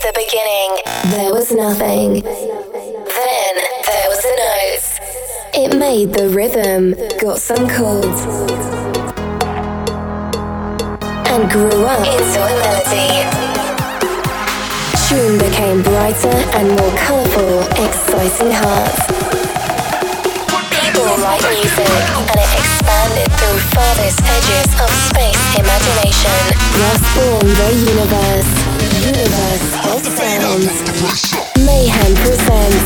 the beginning, there was nothing. Then there was a note. It made the rhythm, got some chords, and grew up into a melody. Tune became brighter and more colourful, exciting hearts. People write music, and it expanded through farthest edges of space imagination. Thus born the universe. Mayhem presents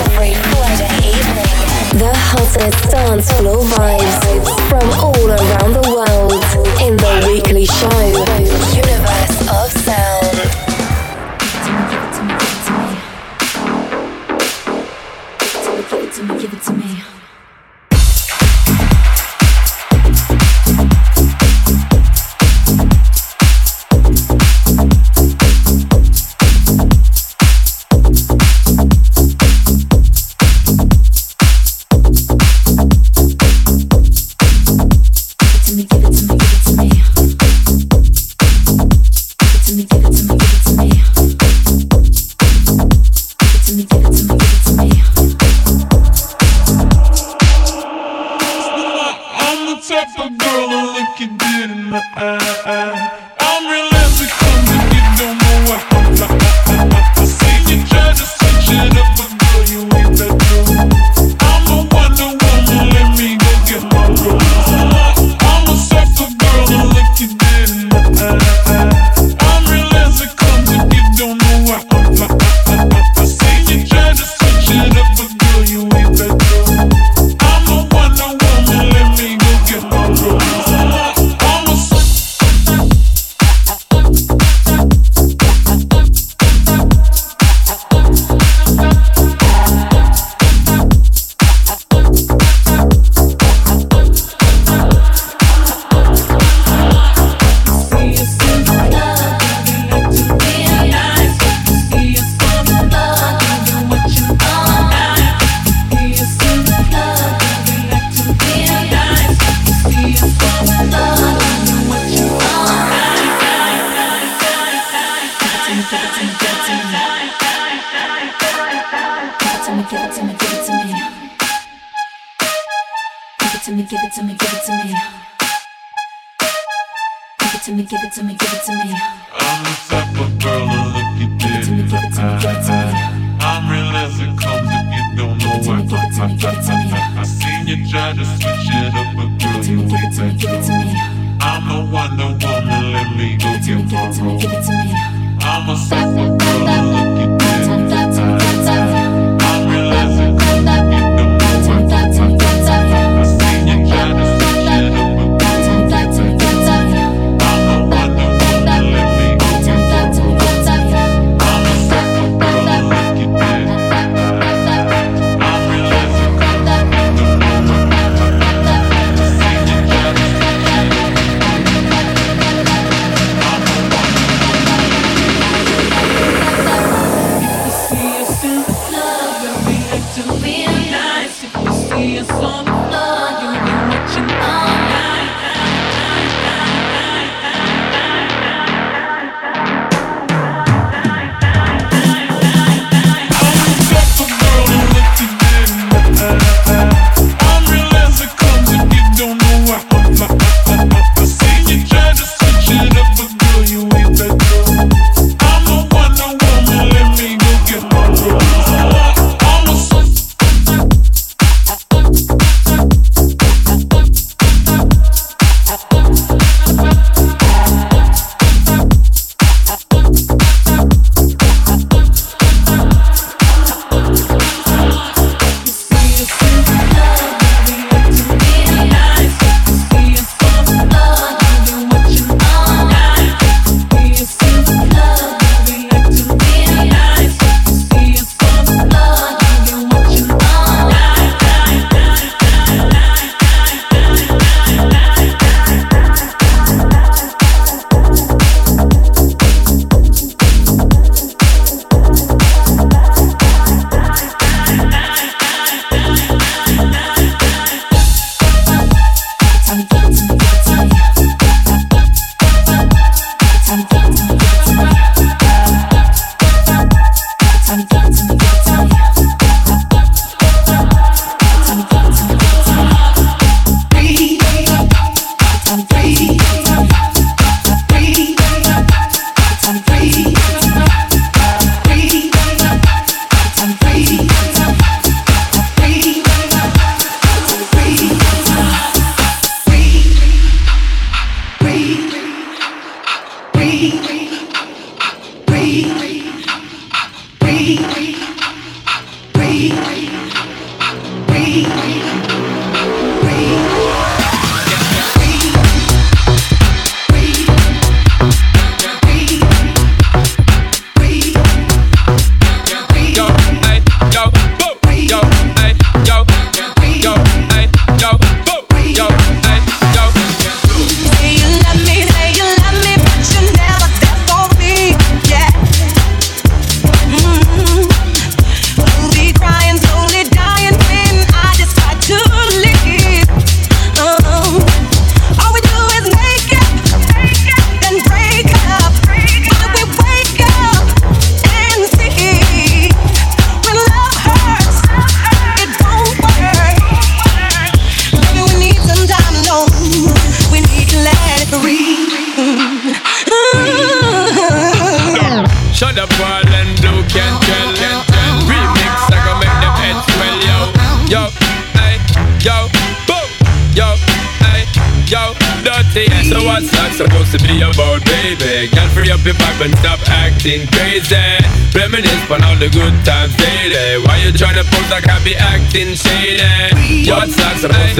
every Friday evening the hottest dance floor vibes from all around the world in the weekly show, Universe of Sound. Give it to me, give it to me.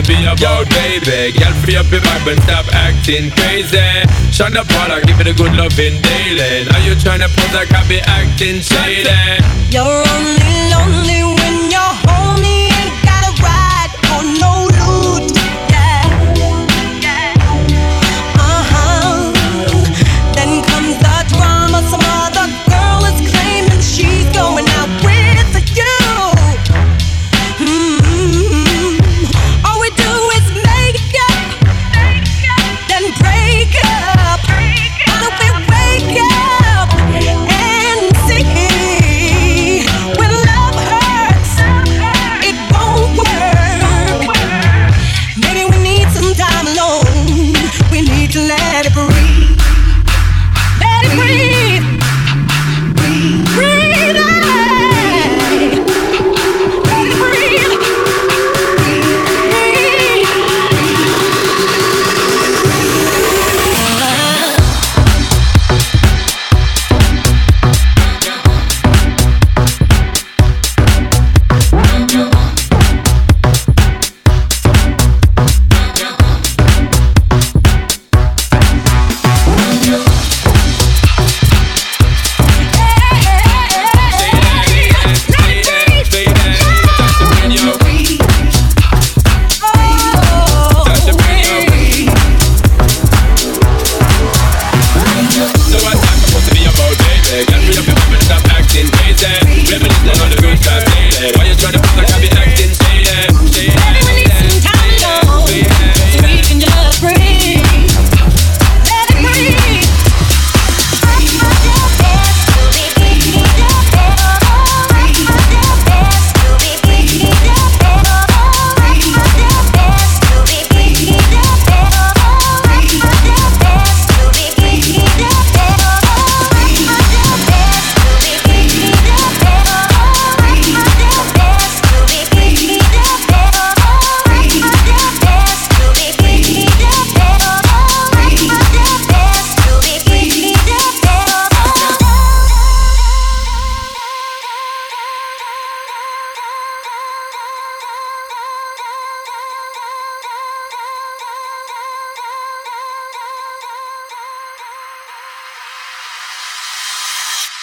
To be about, baby? Girl, free up your vibe and stop acting crazy. Shine the product, give it a good loving daily. Now you tryna pose like I be acting shady. You're only lonely when you're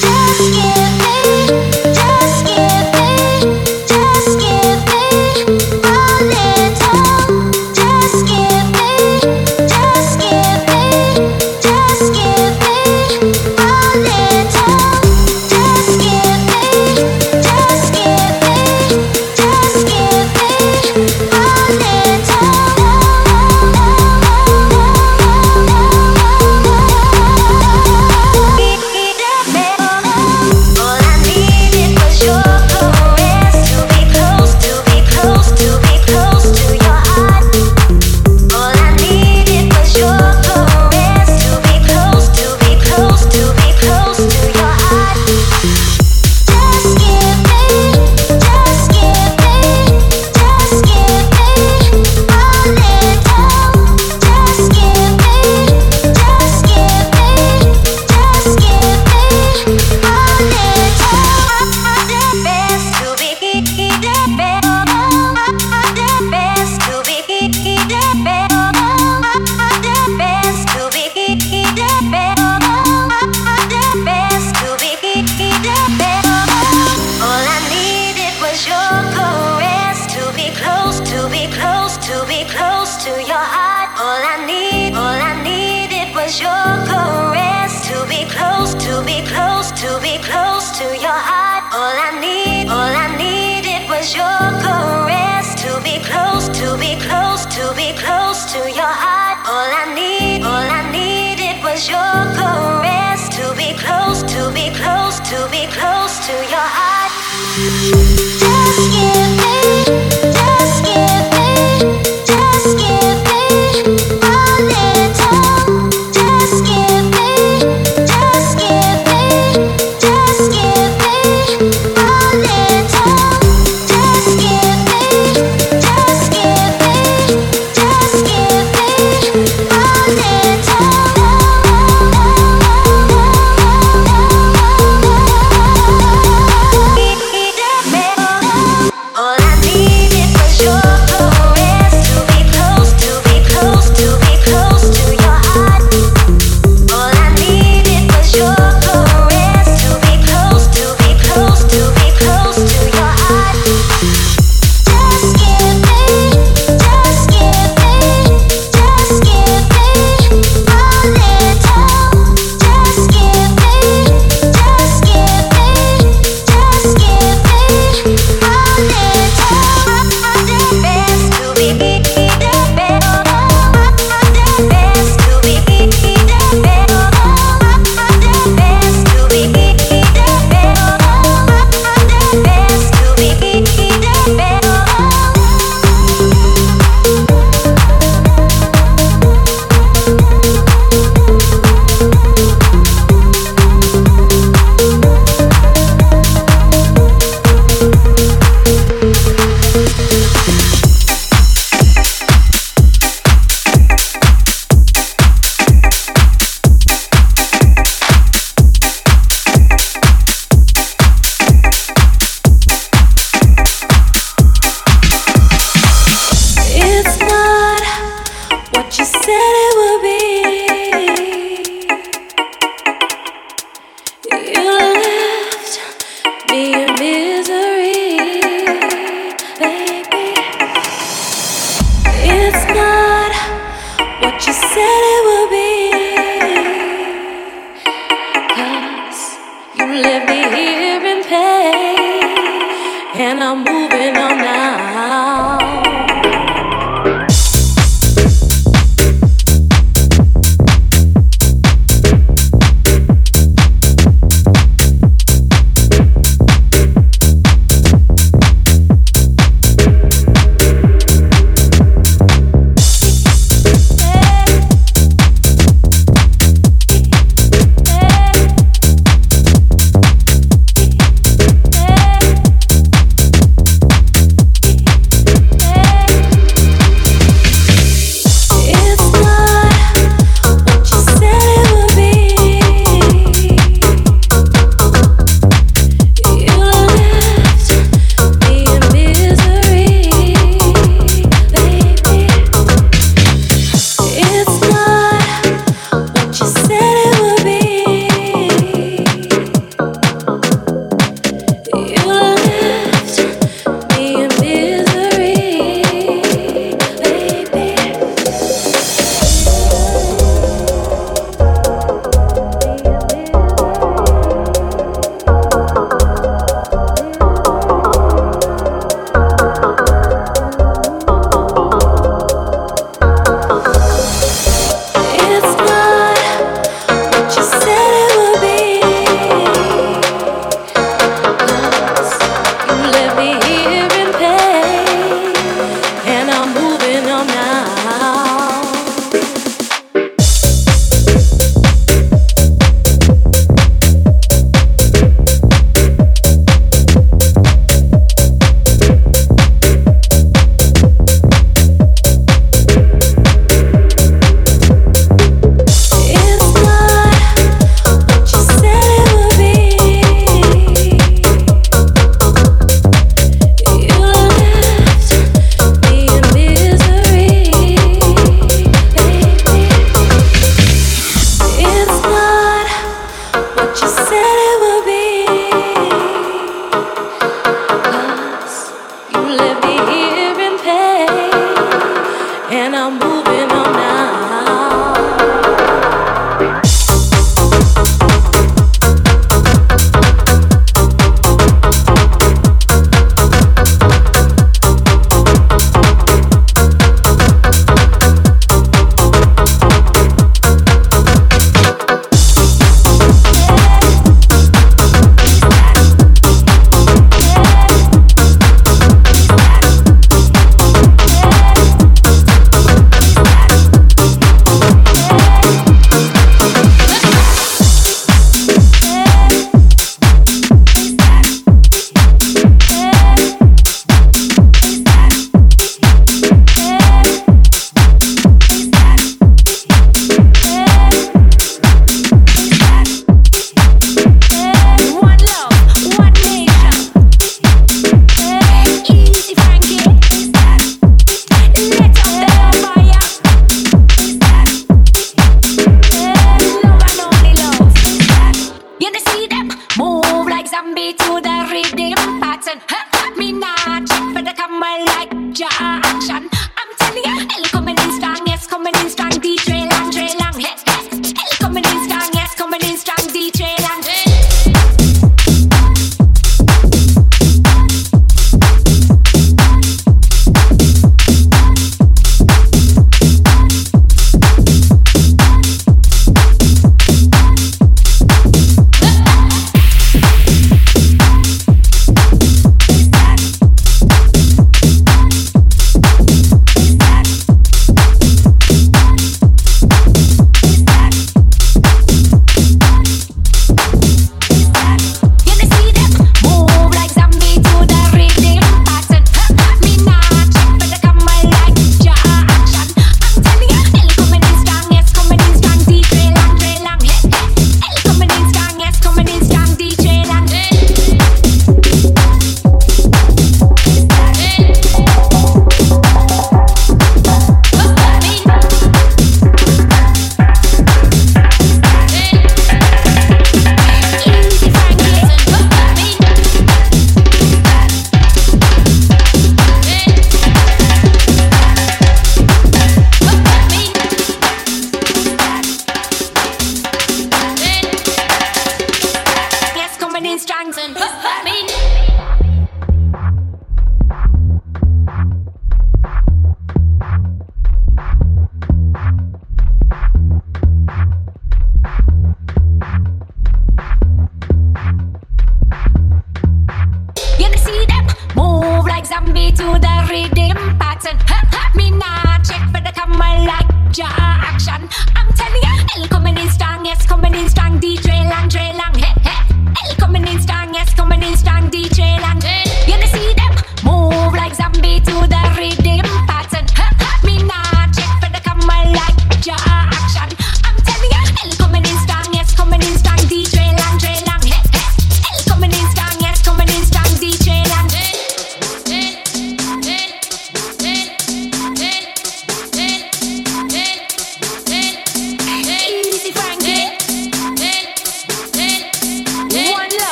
the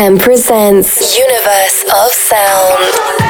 Mayhem presents Universe of Sound.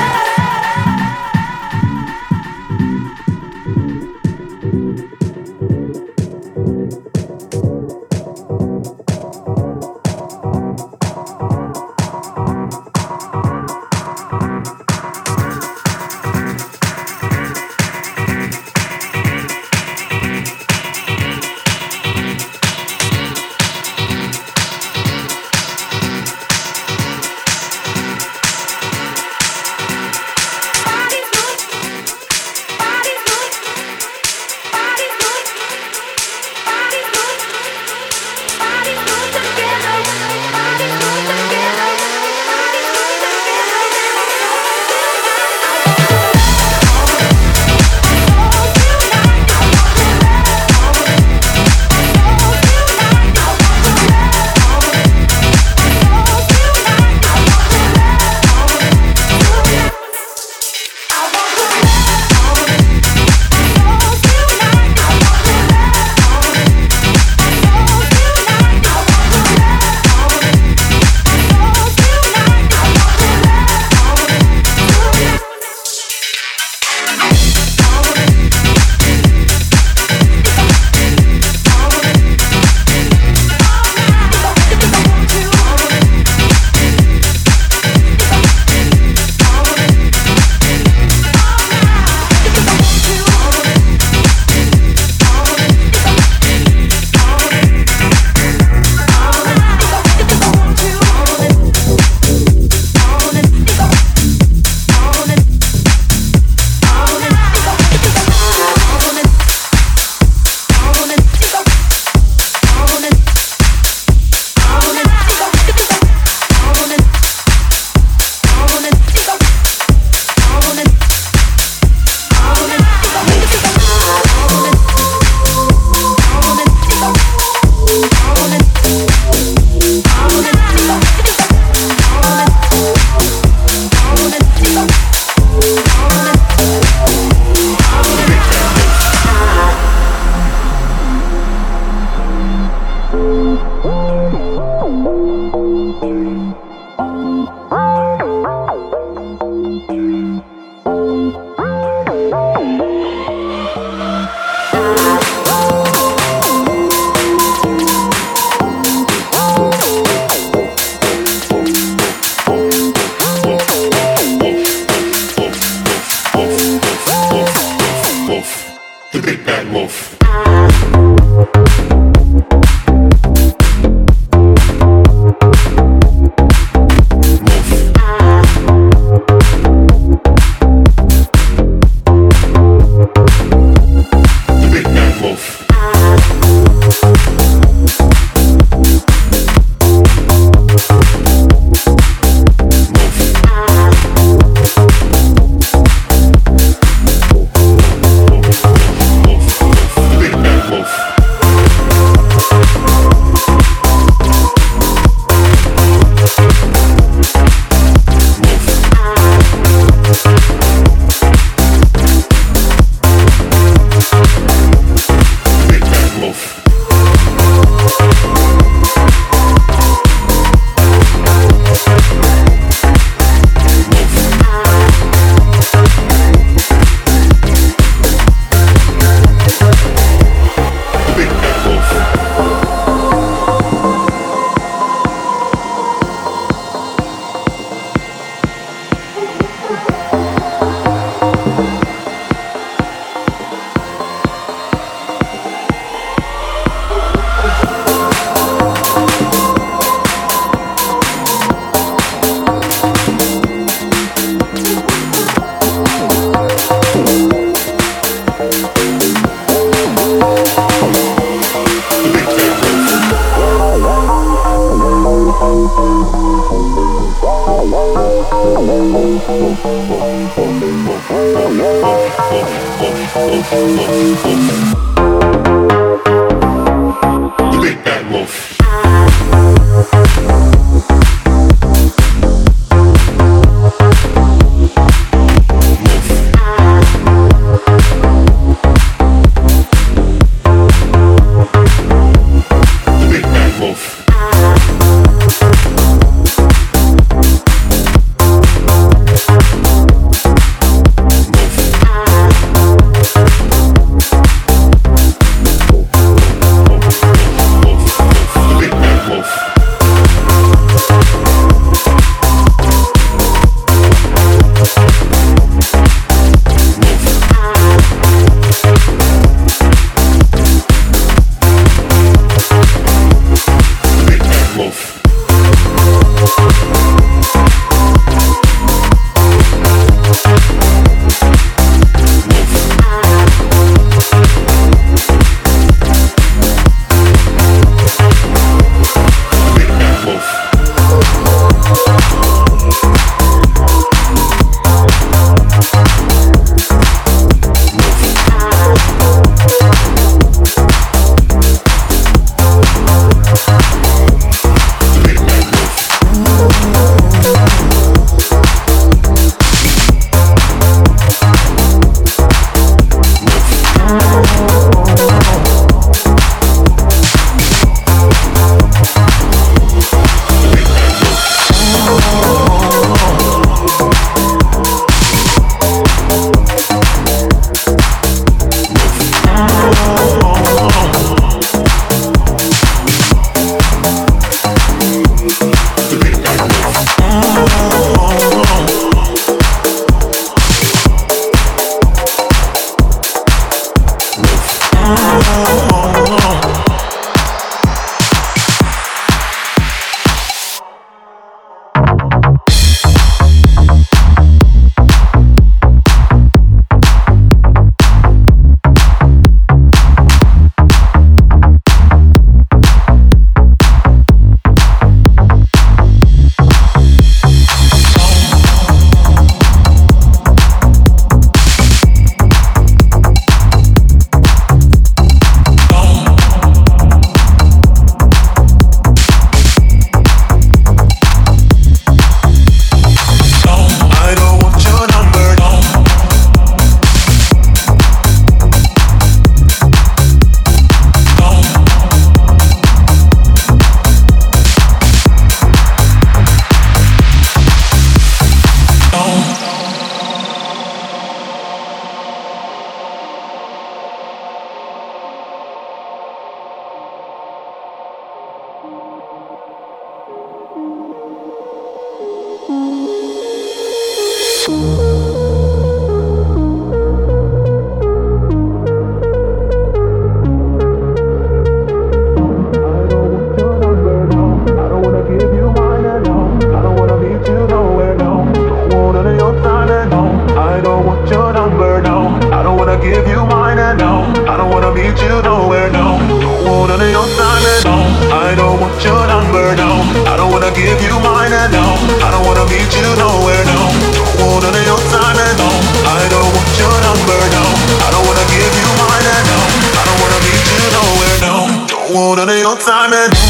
need you nowhere now. Don't wanna lay on silent now. I don't want your number now. I don't wanna give you mine and now. I don't wanna meet you nowhere now. Don't wanna lay on silent now. I don't want your number now. I don't wanna give you mine and now. I don't wanna meet you nowhere now. Don't wanna lay on silent.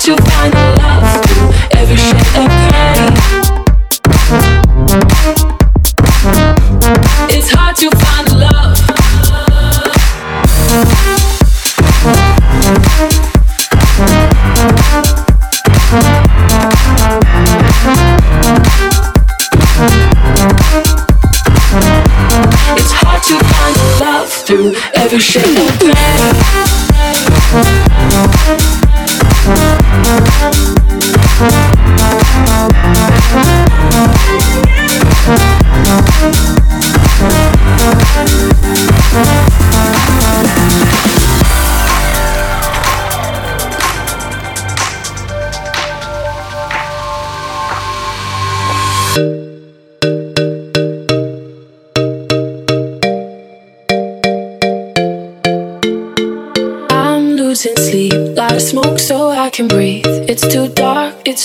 To find a love through every shade of gray. It's hard to find love. It's hard to find love through every shade of gray.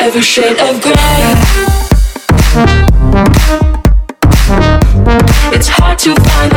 Every shade of gray. It's hard to find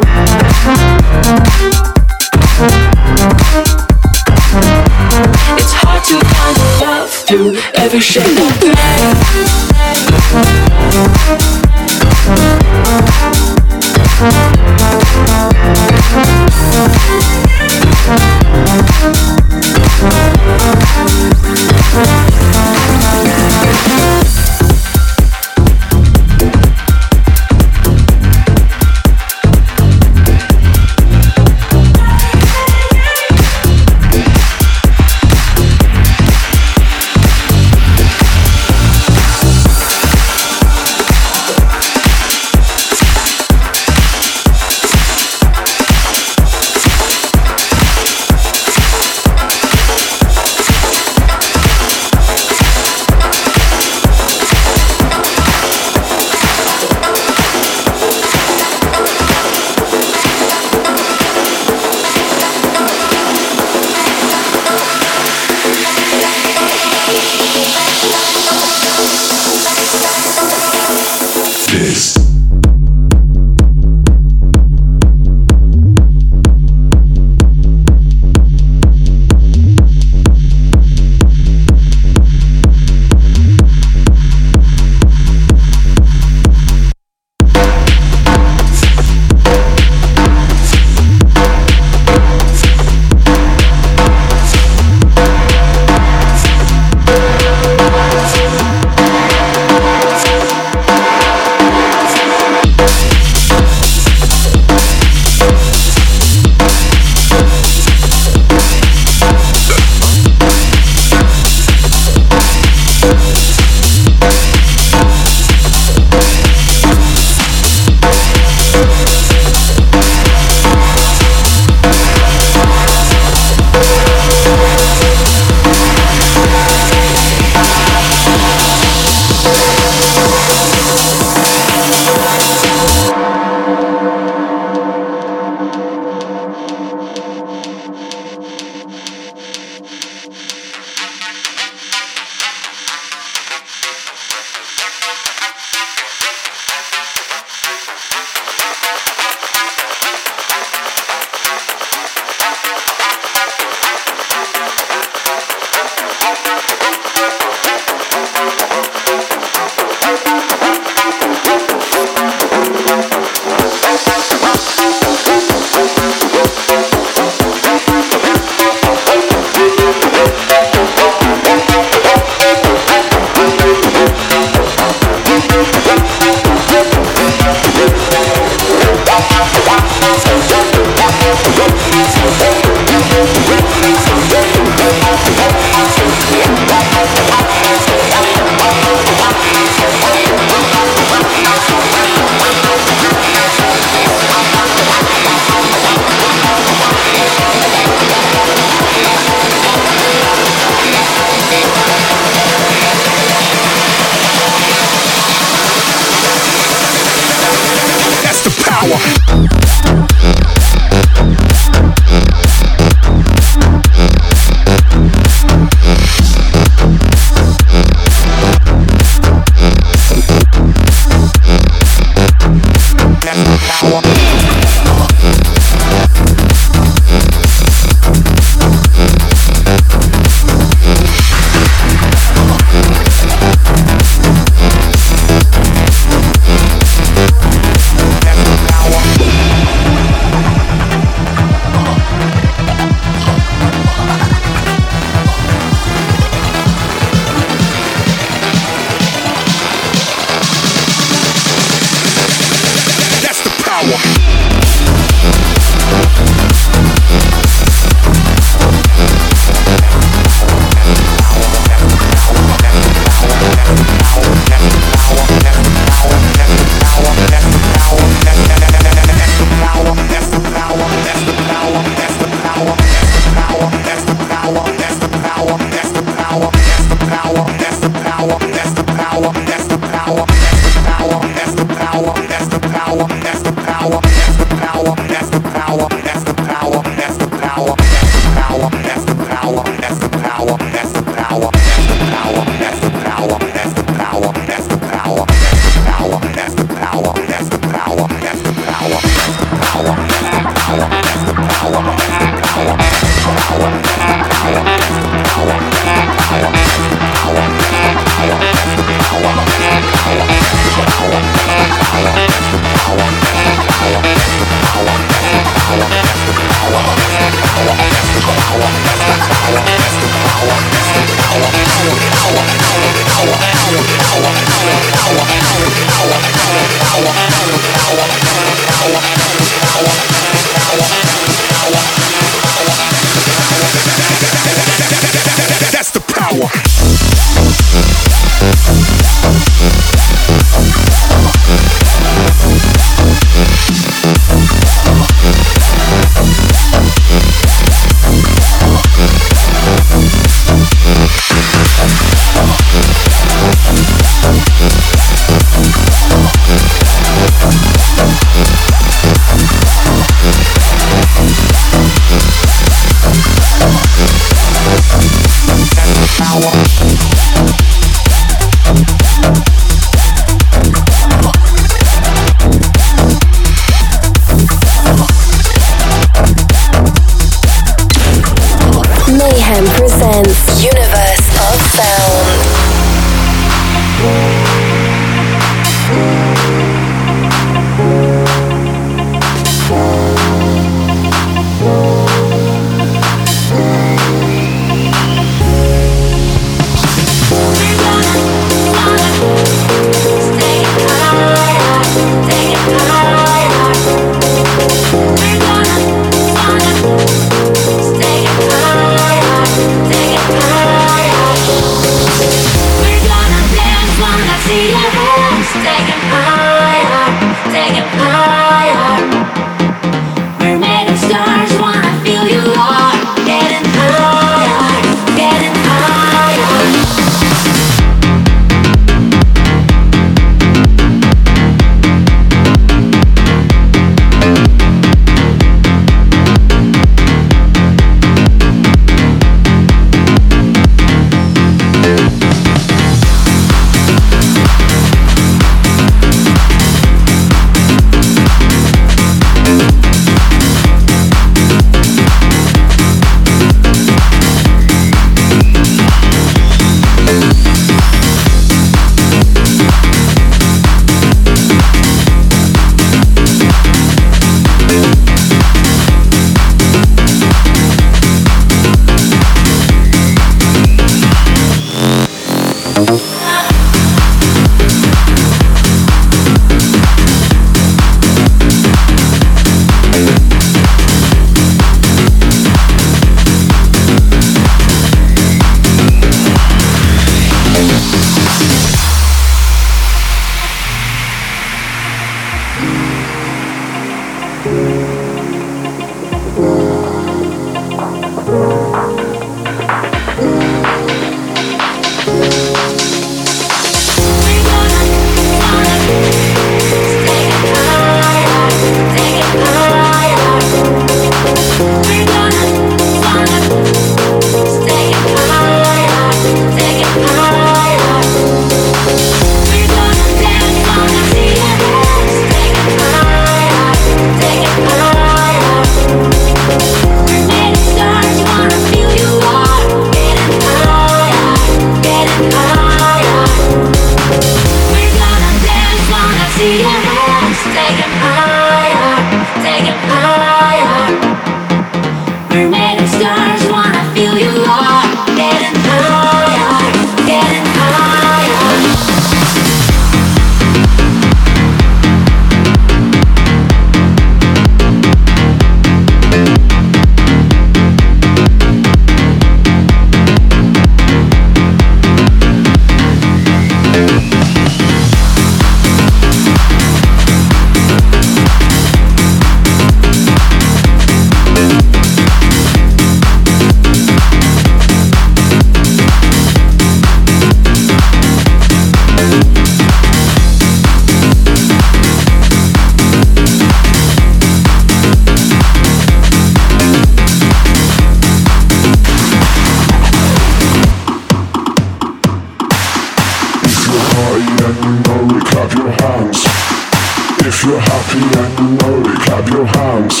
you're happy and you know it, clap your hands.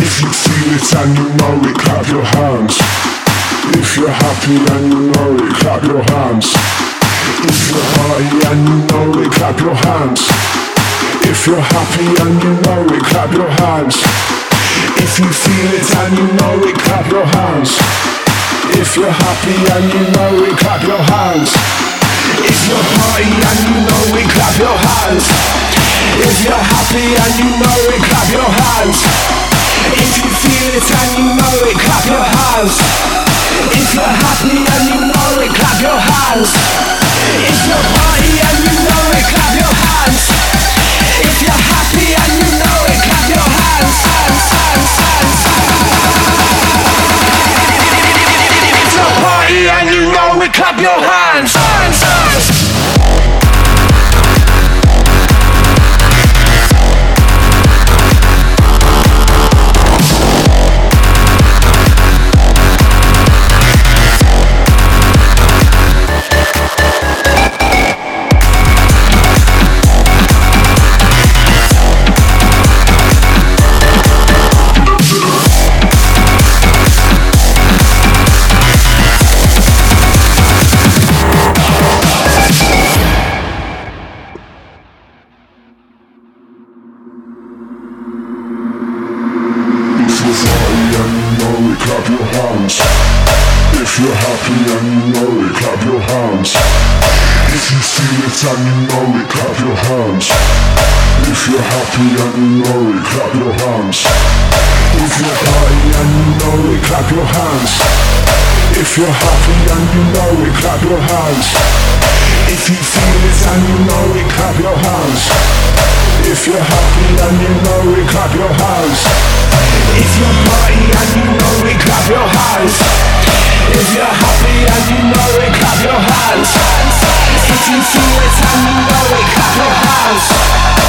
If you feel it and you know it, clap your hands. If you're happy and you know it, clap your hands. If you're high and you know it, clap your hands. If you're happy and you know it, clap your hands. If you feel it and you know it, clap your hands. If you're happy and you know it, clap your hands. If you're high and you know it, clap your hands party and you know it, clap your hands. If you're happy and you know it, clap your hands. If you're happy and you know it clap your hands, It's a party and you know it, clap your hands. If you're happy and you know it clap your hands, hands. If you're party and you know it, clap your hands. hands, hands. Happy and you know it, clap your hands. If you're party and you know it, clap your hands. If you're happy and you know it, clap your hands. If you feel it and you know it, clap your hands. If you're happy and you know it, clap your hands. If you're party and you know it, clap your hands. If you're happy and you know it, clap your hands. If you feel it and you know it, clap your hands.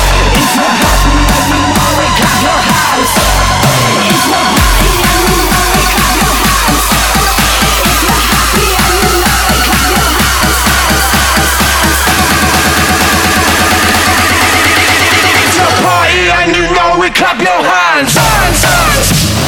Clap your hands. hands, hands.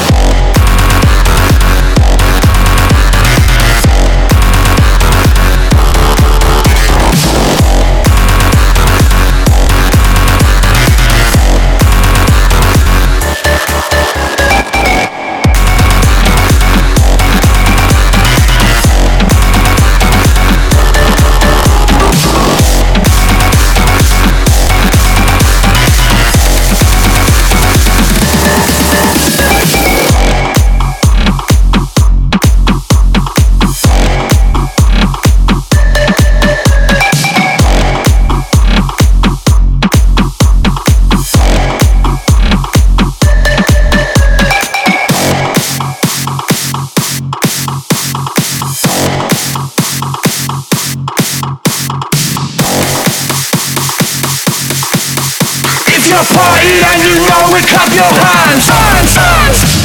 Clap your hands, hands, hands.